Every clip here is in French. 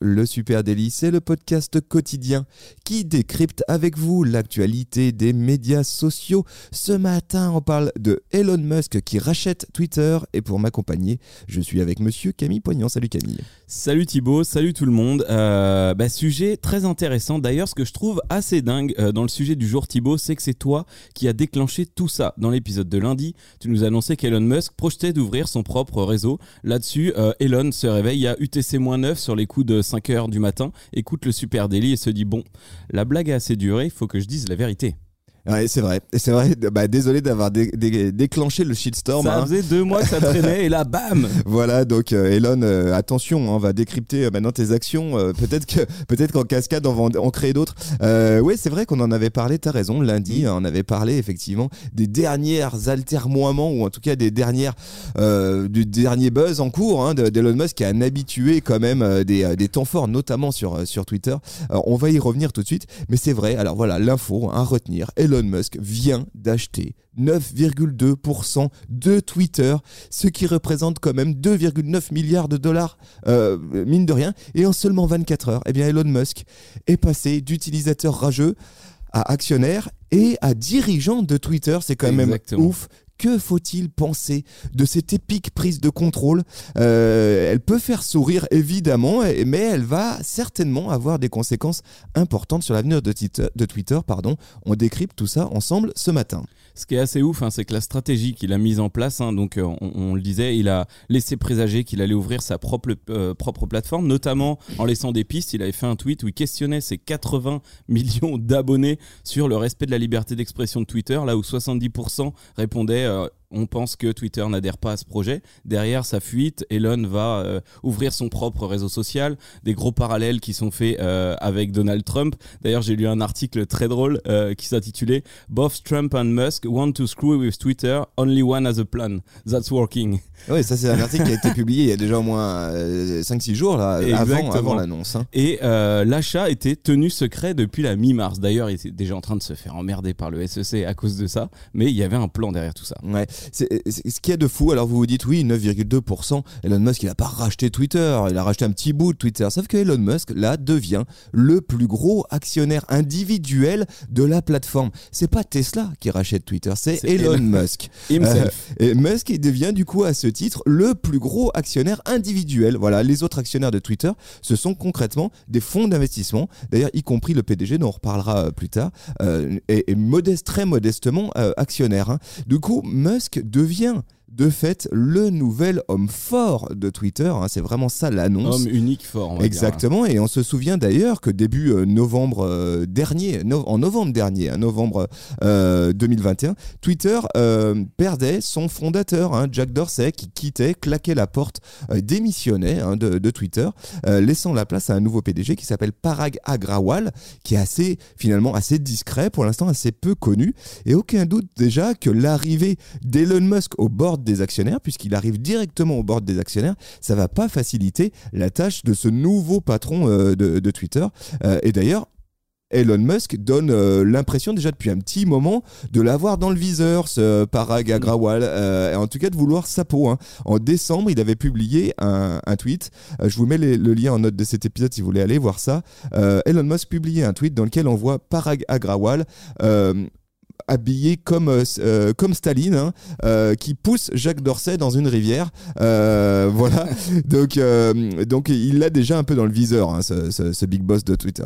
Le Super Délit, c'est le podcast quotidien qui décrypte avec vous l'actualité des médias sociaux. Ce matin, on parle de Elon Musk qui rachète Twitter et pour m'accompagner, je suis avec monsieur Camille Poignant. Salut Camille. Salut Thibaut, salut tout le monde. Euh, bah, sujet très intéressant. D'ailleurs, ce que je trouve assez dingue euh, dans le sujet du jour Thibaut, c'est que c'est toi qui as déclenché tout ça. Dans l'épisode de lundi, tu nous annonçais qu'Elon Musk projetait d'ouvrir son propre réseau. Là-dessus, euh, Elon se réveille à UTC-9 sur les coups de 5 heures du matin, écoute le super délit et se dit bon, la blague a assez duré, faut que je dise la vérité. Ouais, c'est vrai. C'est vrai. Bah, désolé d'avoir déclenché le shitstorm. Ça hein. faisait deux mois que ça traînait et là, bam Voilà, donc euh, Elon, euh, attention, hein, on va décrypter euh, maintenant tes actions. peut-être que peut-être qu'en cascade, on va en, créer d'autres. oui, c'est vrai qu'on en avait parlé, t'as raison, lundi, hein, on avait parlé effectivement des dernières altermoiements, ou en tout cas des dernières du dernier buzz en cours d'Elon Musk, qui est un habitué quand même des, des temps forts, notamment sur, sur Twitter. on va y revenir tout de suite, mais c'est vrai, alors voilà, l'info à retenir. Elon Elon Musk vient d'acheter 9,2% de Twitter, ce qui représente quand même 2,9 milliards de dollars, euh, mine de rien. Et en seulement 24 heures, eh bien Elon Musk est passé d'utilisateur rageux à actionnaire et à dirigeant de Twitter. C'est quand même ouf. Que faut-il penser de cette épique prise de contrôle? Euh, Elle peut faire sourire évidemment, mais elle va certainement avoir des conséquences importantes sur l'avenir de Twitter. Pardon. On décrypte tout ça ensemble ce matin. Ce qui est assez ouf, hein, c'est que la stratégie qu'il a mise en place, hein, donc euh, on, le disait, il a laissé présager qu'il allait ouvrir sa propre, euh, propre plateforme, notamment en laissant des pistes. Il avait fait un tweet où il questionnait ses 80 millions d'abonnés sur le respect de la liberté d'expression de Twitter, là où 70% répondaient euh, on pense que Twitter n'adhère pas à ce projet. Derrière sa fuite, Elon va euh, ouvrir son propre réseau social. Des gros parallèles qui sont faits euh, avec Donald Trump. D'ailleurs, j'ai lu un article très drôle euh, qui s'intitulait Both Trump and Musk want to screw with Twitter. Only one has a plan. That's working. Oui, ça c'est un article qui a été publié il y a déjà au moins 5-6 jours là, avant, l'annonce. Hein. Et l'achat était tenu secret depuis la mi-mars. D'ailleurs, il était déjà en train de se faire emmerder par le SEC à cause de ça. Mais il y avait un plan derrière tout ça. Ouais ce qui est de fou, alors vous vous dites oui, 9,2%, Elon Musk il n'a pas racheté Twitter, il a racheté un petit bout de Twitter, sauf que Elon Musk là devient le plus gros actionnaire individuel de la plateforme. C'est pas Tesla qui rachète Twitter, c'est Elon, Musk. Euh, et Musk il devient du coup à ce titre le plus gros actionnaire individuel. Voilà, les autres actionnaires de Twitter, ce sont concrètement des fonds d'investissement, d'ailleurs y compris le PDG dont on reparlera euh, plus tard, euh, et, modeste, très modestement actionnaire. Hein. Du coup, Musk devient de fait le nouvel homme fort de Twitter. Hein, c'est vraiment ça l'annonce. Homme unique fort. Exactement. Et on se souvient d'ailleurs que début euh, novembre euh, dernier, en novembre dernier, hein, novembre 2021, euh, Twitter perdait son fondateur, hein, Jack Dorsey, qui quittait, claquait la porte, démissionnait de, de, Twitter, laissant la place à un nouveau PDG qui s'appelle Parag Agrawal, qui est assez finalement assez discret, pour l'instant assez peu connu. Et aucun doute déjà que l'arrivée d'Elon Musk au bord des actionnaires, puisqu'il arrive directement au bord des actionnaires, ça va pas faciliter la tâche de ce nouveau patron euh, de, Twitter. Euh, et d'ailleurs, Elon Musk donne euh, l'impression déjà depuis un petit moment de l'avoir dans le viseur, ce Parag Agrawal, et en tout cas de vouloir sa peau. Hein. En décembre, il avait publié un, tweet. je vous mets le lien en note de cet épisode si vous voulez aller voir ça. Elon Musk publiait un tweet dans lequel on voit Parag Agrawal habillé comme, euh, euh, comme Staline, hein, euh, qui pousse Jacques Dorsey dans une rivière. voilà. donc, donc il l'a déjà un peu dans le viseur, hein, ce, ce, big boss de Twitter.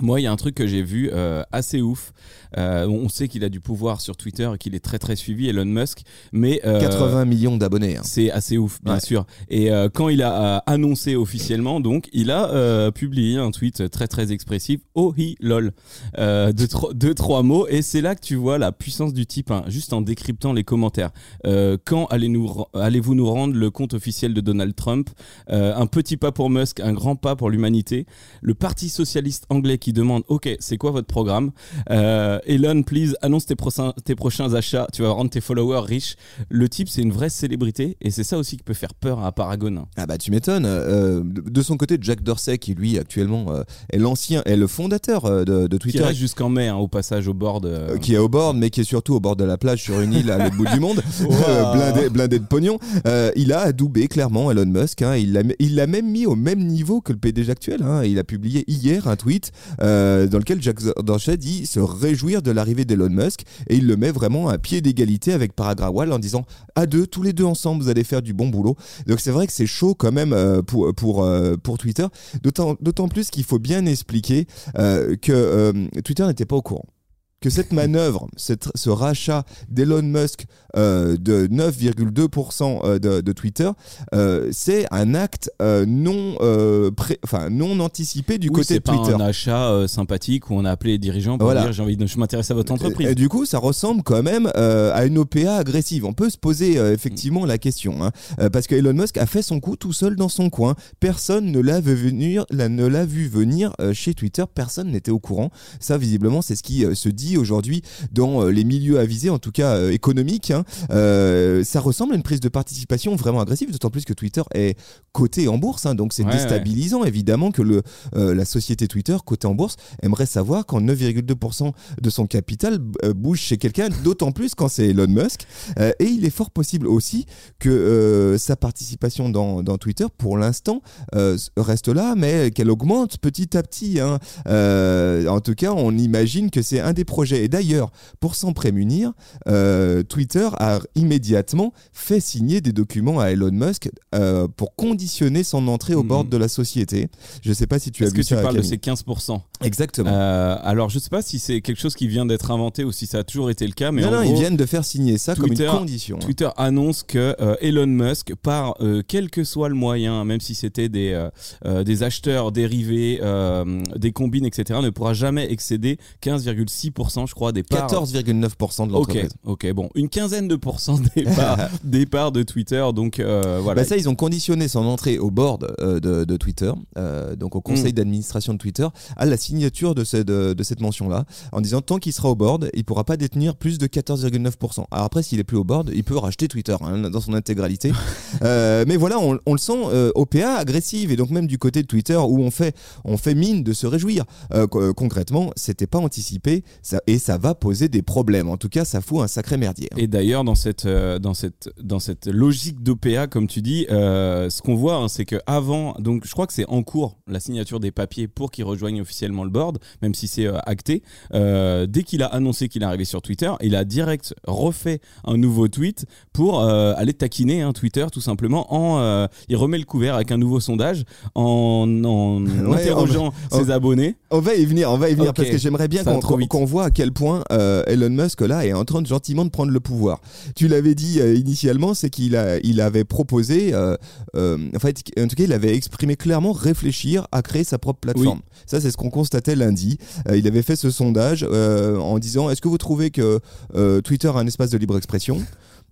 Moi, il y a un truc que j'ai vu euh, assez ouf. Euh, on sait qu'il a du pouvoir sur Twitter et qu'il est très très suivi, Elon Musk. Mais 80 euh, millions d'abonnés. Hein. C'est assez ouf, bien sûr. Et quand il a annoncé officiellement, donc, il a publié un tweet très très expressif. Oh hi lol, de deux trois mots. Et c'est là que tu vois la puissance du type, hein, juste en décryptant les commentaires. quand allez-vous allez nous rendre le compte officiel de Donald Trump? Un petit pas pour Musk, un grand pas pour l'humanité. Le Parti socialiste anglais anglais qui demande Ok, c'est quoi votre programme? Euh, Elon, please, annonce tes, prochains- tes prochains achats. Tu vas rendre tes followers riches. Le type, c'est une vraie célébrité et c'est ça aussi qui peut faire peur à Paragon. Ah bah tu m'étonnes. Euh, de son côté, Jack Dorsey, qui lui actuellement euh, est l'ancien, est le fondateur de, de Qui Twitter, reste jusqu'en mai, hein, au passage au bord de. qui est au bord, mais qui est surtout au bord de la plage sur une île à l'autre bout du monde, Wow. blindé, blindé de pognon. Il a adoubé clairement Elon Musk. hein. il l'a il l'a même mis au même niveau que le PDG actuel. hein. Il a publié hier un tweet euh, dans lequel Jack Dorsey dit se réjouir de l'arrivée d'Elon Musk et il le met vraiment à pied d'égalité avec Paragrawal en disant à deux, tous les deux ensemble, vous allez faire du bon boulot. Donc c'est vrai que c'est chaud quand même euh, euh, pour Twitter. D'autant plus qu'il faut bien expliquer que Twitter n'était pas au courant. Que cette manœuvre, cette- ce rachat d'Elon Musk euh, de 9,2% euh, de, de Twitter, euh, c'est un acte euh, non, pré- enfin, non anticipé du Oui, côté c'est de Twitter. pas un achat sympathique où on a appelé les dirigeants pour Voilà. dire j'ai envie de je m'intéresse à votre entreprise. Et, et du coup, ça ressemble quand même à une OPA agressive. On peut se poser effectivement la question, hein. Parce que Elon Musk a fait son coup tout seul dans son coin. Personne ne l'a vu venir, la- ne l'a vu venir chez Twitter. Personne n'était au courant. Ça, visiblement, c'est ce qui se dit aujourd'hui dans euh, les milieux avisés, en tout cas euh, économiques. hein. Euh, ça ressemble à une prise de participation vraiment agressive, d'autant plus que Twitter est coté en bourse, hein. donc c'est Ouais, déstabilisant évidemment que le, la société Twitter cotée en bourse aimerait savoir quand 9,2% de son capital bouge chez quelqu'un, d'autant plus quand c'est Elon Musk. Euh, et il est fort possible aussi que euh, sa participation dans, dans Twitter, pour l'instant, euh, reste là, mais qu'elle augmente petit à petit. hein. En tout cas, on imagine que c'est un des projets. Et d'ailleurs, pour s'en prémunir, euh, Twitter a immédiatement fait signer des documents à Elon Musk euh, pour conditionner son entrée au board de la société. Je ne sais pas si tu as Est-ce vu que tu ça. parles de ces 15% Exactement. Euh, Alors, je sais pas si c'est quelque chose qui vient d'être inventé ou si ça a toujours été le cas, mais non, en non, gros, ils viennent de faire signer ça Twitter- comme une condition. hein. Twitter annonce que Elon Musk, par quel que soit le moyen, même si c'était des, des acheteurs dérivés, des combines, etc., ne pourra jamais excéder 15,6%, je crois, des parts. 14,9% de Ok, l'entreprise. ok, bon, une quinzaine de pourcents des parts, des parts de Twitter, donc euh, voilà. Bah ça, ils ont conditionné son entrée au board euh, de, de Twitter, euh, donc au conseil Mm. d'administration de Twitter, à la signature de, ce- de, de cette mention-là, en disant tant qu'il sera au board, il pourra pas détenir plus de 14,9%. Alors après, s'il est plus au board, il peut racheter Twitter hein, dans son intégralité. Mais voilà, on, on le sent OPA agressive et donc même du côté de Twitter où on fait, on fait mine de se réjouir. Co- concrètement, c'était pas anticipé ça, et ça va poser des problèmes. En tout cas, ça fout un sacré merdier. hein. Et d'ailleurs, dans cette, euh, dans, cette, dans cette logique d'OPA, comme tu dis, euh, ce qu'on voit, hein, c'est que avant, donc je crois que c'est en cours la signature des papiers pour qu'il rejoigne officiellement le board, même si c'est euh, acté. Dès qu'il a annoncé qu'il est arrivé sur Twitter, il a direct refait un nouveau tweet pour aller taquiner hein, Twitter, tout simplement. En, il remet le couvert avec un nouveau sondage en, en Ouais, interrogeant ses abonnés. On va y venir, on va y venir parce que j'aimerais bien qu'on voit à quel point euh, Elon Musk là est en train de gentiment de prendre le pouvoir. Tu l'avais dit euh, initialement, c'est qu'il a, il avait proposé, euh, en fait, en tout cas, il avait exprimé clairement réfléchir à créer sa propre plateforme. Ça, c'est ce qu'on constatait lundi. Il avait fait ce sondage en disant est-ce que vous trouvez que Twitter a un espace de libre expression?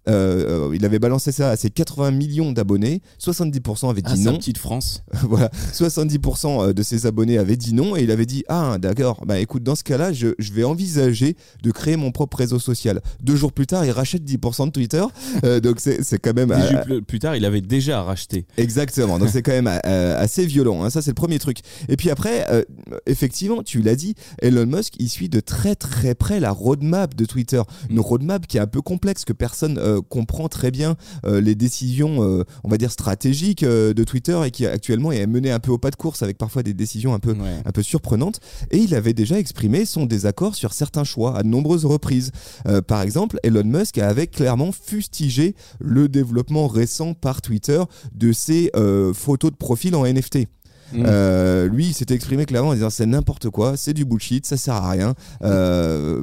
Euh, euh, il avait balancé ça à ses 80 millions d'abonnés, 70% avaient dit Ah, non. petite France. voilà, 70% de ses abonnés avaient dit non et il avait dit ah d'accord, bah écoute dans ce cas-là je, je vais envisager de créer mon propre réseau social. Deux jours plus tard il rachète 10% de Twitter, Euh, donc c'est c'est quand même Dix euh, jours plus- tard, il avait déjà racheté. Exactement, donc c'est quand même euh, assez violent, hein. ça c'est le premier truc. Et puis après, euh, effectivement, tu l'as dit, Elon Musk, il suit de très très près la roadmap de Twitter. Une roadmap qui est un peu complexe, que personne euh, comprend très bien euh, les décisions, euh, on va dire, stratégiques euh, de Twitter et qui actuellement est menée un peu au pas de course avec parfois des décisions un peu Ouais. un peu surprenante, et il avait déjà exprimé son désaccord sur certains choix à de nombreuses reprises. Euh, par exemple, Elon Musk avait clairement fustigé le développement récent par Twitter de ses euh, photos de profil en NFT. Mm. Euh, lui, il s'était exprimé clairement en disant c'est n'importe quoi, c'est du bullshit, ça sert à rien. Euh,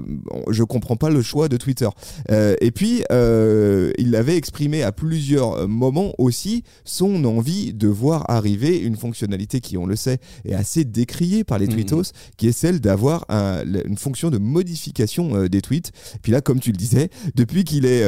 je comprends pas le choix de Twitter. Euh, et puis, euh, il avait exprimé à plusieurs moments aussi son envie de voir arriver une fonctionnalité qui, on le sait, est assez décriée par les Mhm. tweetos, qui est celle d'avoir un- une fonction de modification des tweets. Puis là, comme tu le disais, depuis qu'il est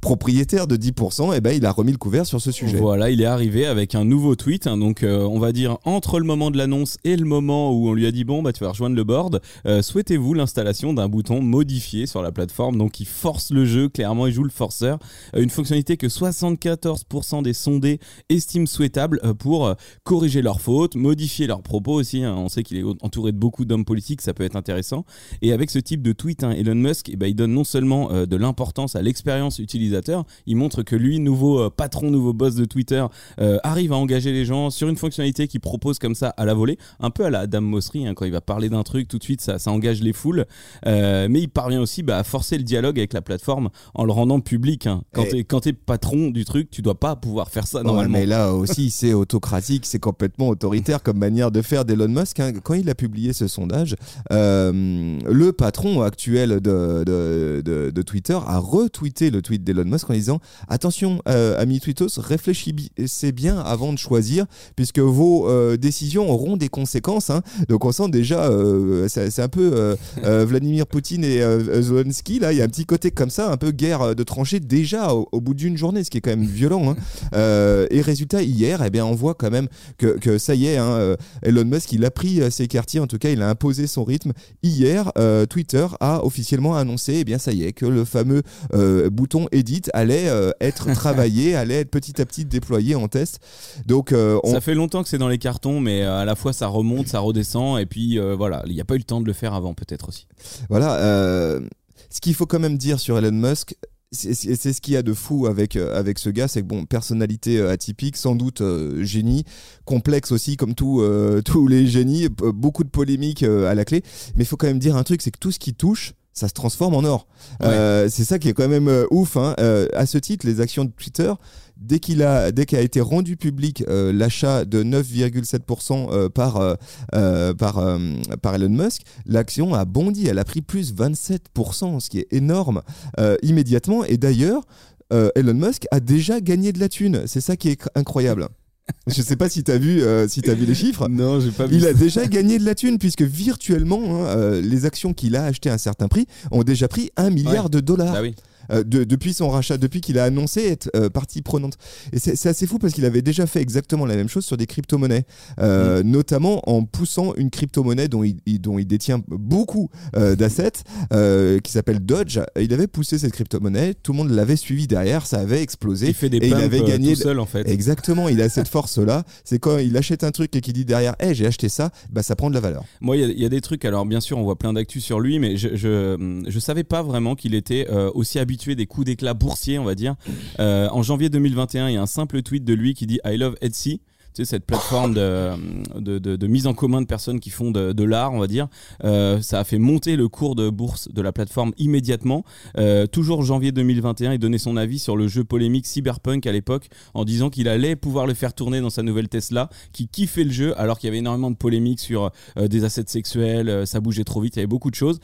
propriétaire de 10%, eh ben, il a remis le couvert sur ce sujet. Voilà, il est arrivé avec un nouveau tweet, hein, donc on va dire en entre le moment de l'annonce et le moment où on lui a dit bon bah tu vas rejoindre le board, euh, souhaitez-vous l'installation d'un bouton modifié sur la plateforme donc qui force le jeu clairement il joue le forceur, Euh, une fonctionnalité que 74% des sondés estiment souhaitable euh, pour corriger leurs fautes, modifier leurs propos aussi. hein. On sait qu'il est entouré de beaucoup d'hommes politiques, ça peut être intéressant. Et avec ce type de tweet, hein, Elon Musk, eh ben, il donne non seulement de l'importance à l'expérience utilisateur, il montre que lui, nouveau patron, nouveau boss de Twitter, arrive à engager les gens sur une fonctionnalité qu'il propose comme ça à la volée, un peu à la Adam Mosseri, hein, quand il va parler d'un truc, tout de suite, ça, ça engage les foules. Euh, mais il parvient aussi bah, à forcer le dialogue avec la plateforme en le rendant public. hein. Quand t'es quand t'es patron du truc, tu dois pas pouvoir faire ça Ouais, normalement. mais là aussi, c'est autocratique, c'est complètement autoritaire comme manière de faire d'Elon Musk. hein. Quand il a publié ce sondage, euh, le patron actuel de, de, de- de Twitter a retweeté le tweet d'Elon Musk en disant Attention, euh, amis Twittos, réfléchissez bien avant de choisir, puisque vos euh, décisions auront des conséquences. hein. Donc on sent déjà, euh, c'est un peu euh, euh, Vladimir Poutine et Zelensky, là, il y a un petit côté comme ça, un peu guerre de tranchées déjà au, au bout d'une journée, ce qui est quand même violent. hein. Et résultat, hier, eh bien, on voit quand même que, que ça y est, hein, Elon Musk, il a pris ses quartiers, en tout cas, il a imposé son rythme. Hier, euh, Twitter a officiellement annoncé, eh bien, ça y est, que le fameux euh, bouton Edit allait euh, être travaillé, allait être petit à petit déployé en test. Donc, on, Ça fait longtemps que c'est dans les cartons, mais euh, à la fois ça remonte, ça redescend, et puis euh, voilà, il n'y a pas eu le temps de le faire avant peut-être aussi. Voilà. euh, ce qu'il faut quand même dire sur Elon Musk, c'est ce qu'il y a de fou avec, avec ce gars, c'est que bon, personnalité atypique, sans doute génie, complexe aussi comme tous les génies, beaucoup de polémiques à la clé. Mais il faut quand même dire un truc, c'est que tout ce qui touche, ça se transforme en or. Euh, c'est ça qui est quand même euh, ouf. hein. Euh, à ce titre, les actions de Twitter, dès qu'il a, dès qu'a été rendu public l'achat de 9,7% euh, par, par, par Elon Musk, l'action a bondi. Elle a pris plus 27%, ce qui est énorme immédiatement. Et d'ailleurs, Elon Musk a déjà gagné de la thune. C'est ça qui est cr- incroyable. Je sais pas si tu as vu, euh, si as vu les chiffres. Non, j'ai pas vu. Il a déjà gagné de la thune puisque virtuellement, hein, euh, les actions qu'il a achetées à un certain prix ont déjà pris un milliard Ouais. de dollars Bah oui. Euh, de- depuis son rachat, depuis qu'il a annoncé être euh, partie prenante. Et c'est assez fou parce qu'il avait déjà fait exactement la même chose sur des crypto-monnaies, euh, notamment en poussant une crypto-monnaie dont il, il- dont il détient beaucoup d'assets, qui s'appelle Dodge. Il avait poussé cette crypto-monnaie, tout le monde l'avait suivi derrière, ça avait explosé. Il fait des et il avait gagné tout seul en fait. Exactement, il a cette force-là. C'est quand il achète un truc et qu'il dit derrière, hey, j'ai acheté ça, bah ça prend de la valeur. Moi, il y a- il y, a des trucs. Alors, bien sûr, on voit plein d'actu sur lui, mais je, je, je savais pas vraiment qu'il était aussi habitué des coups d'éclat boursiers, on va dire. Euh, en janvier 2021, il y a un simple tweet de lui qui dit I love Etsy. Cette plateforme de, de, de- de mise en commun de personnes qui font de, l'art, on va dire. Euh, ça a fait monter le cours de bourse de la plateforme immédiatement. Euh, toujours janvier 2021, il donnait son avis sur le jeu polémique Cyberpunk à l'époque en disant qu'il allait pouvoir le faire tourner dans sa nouvelle Tesla, qui kiffait le jeu alors qu'il y avait énormément de polémiques sur des assets sexuels, ça bougeait trop vite, il y avait beaucoup de choses.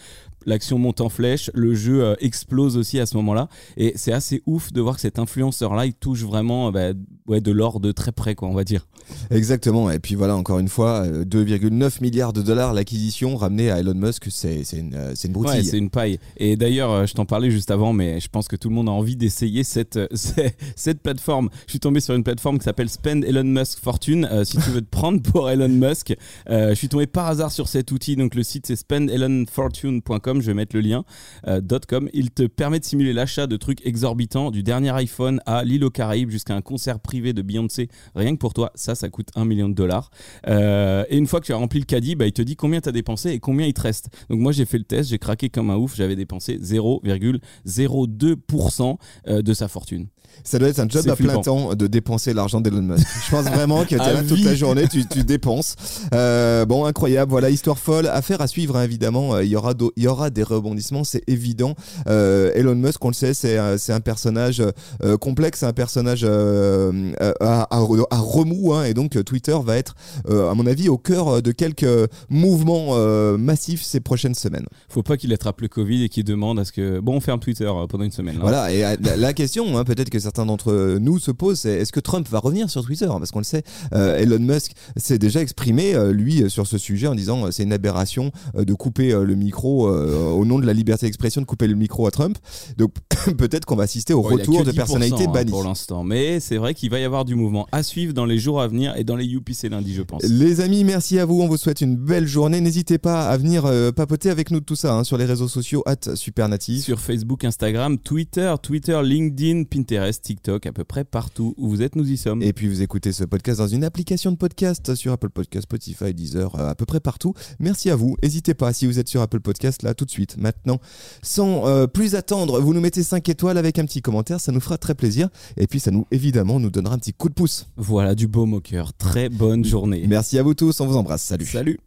L'action monte en flèche, le jeu euh, explose aussi à ce moment-là. Et c'est assez ouf de voir que cet influenceur-là, il touche vraiment euh, bah, ouais, de l'or de très près, quoi, on va dire. Exactement. Et puis voilà, encore une fois, euh, 2,9 milliards de dollars l'acquisition ramenée à Elon Musk, c'est une, euh, une Ouais, broutille. c'est une paille. Et d'ailleurs, euh, je t'en parlais juste avant, mais je pense que tout le monde a envie d'essayer cette, euh, cette, cette plateforme. Je suis tombé sur une plateforme qui s'appelle Spend Elon Musk Fortune. Euh, si tu veux te prendre pour Elon Musk, euh, je suis tombé par hasard sur cet outil. Donc le site c'est spendelonfortune.com. Je vais mettre le lien. euh, .com. Il te permet de simuler l'achat de trucs exorbitants, du dernier iPhone à l'île aux Caraïbes jusqu'à un concert privé de Beyoncé. Rien que pour toi, ça, ça coûte un million de dollars. Euh, et une fois que tu as rempli le caddie, bah, il te dit combien tu as dépensé et combien il te reste. Donc moi, j'ai fait le test, j'ai craqué comme un ouf. J'avais dépensé 0,02% euh, de sa fortune. Ça doit être un job à plein temps de dépenser l'argent d'Elon Musk. Je pense vraiment que tu es là toute la journée, tu, tu dépenses. Euh, bon, incroyable. Voilà, histoire folle. Affaire à suivre, hein, évidemment. Il y, aura il y aura des rebondissements, c'est évident. Euh, Elon Musk, on le sait, c'est un, personnage euh, complexe, un personnage euh, à, à- à remous. hein, et donc, euh, Twitter va être, euh, à mon avis, au cœur de quelques mouvements euh, massifs ces prochaines semaines. Faut pas qu'il attrape le Covid et qu'il demande à ce que. Bon, on ferme Twitter euh, pendant une semaine. là. Voilà, et euh, la, la question, hein, peut-être que certains d'entre nous se posent, c'est est-ce que Trump va revenir sur Twitter? Parce qu'on le sait, euh, Elon Musk s'est déjà exprimé, euh, lui, euh, sur ce sujet en disant euh, c'est une aberration euh, de couper euh, le micro euh, euh, au nom de la liberté d'expression de couper le micro à Trump. Donc peut-être qu'on va assister au retour de 10%, personnalités hein, bannies. pour l'instant. Mais c'est vrai qu'il va y avoir du mouvement à suivre dans les jours à venir et dans les UPC lundi, je pense. Les amis, merci à vous. On vous souhaite une belle journée. N'hésitez pas à venir euh, papoter avec nous de tout ça hein, sur les réseaux sociaux at Supernatif. Sur Facebook, Instagram, Twitter, Twitter, LinkedIn, Pinterest, TikTok, à peu près partout où vous êtes, nous y sommes. Et puis vous écoutez ce podcast dans une application de podcast sur Apple Podcast, Spotify, Deezer, euh, à peu près partout. Merci à vous. N'hésitez pas si vous êtes sur Apple Podcast là tout de suite, maintenant, sans euh, plus attendre, vous nous mettez 5 étoiles avec un petit commentaire, ça nous fera très plaisir. Et puis ça nous évidemment nous donnera un petit coup de pouce. Voilà, du beau moqueur. Très bonne journée. Merci à vous tous, on vous embrasse. Salut. Salut.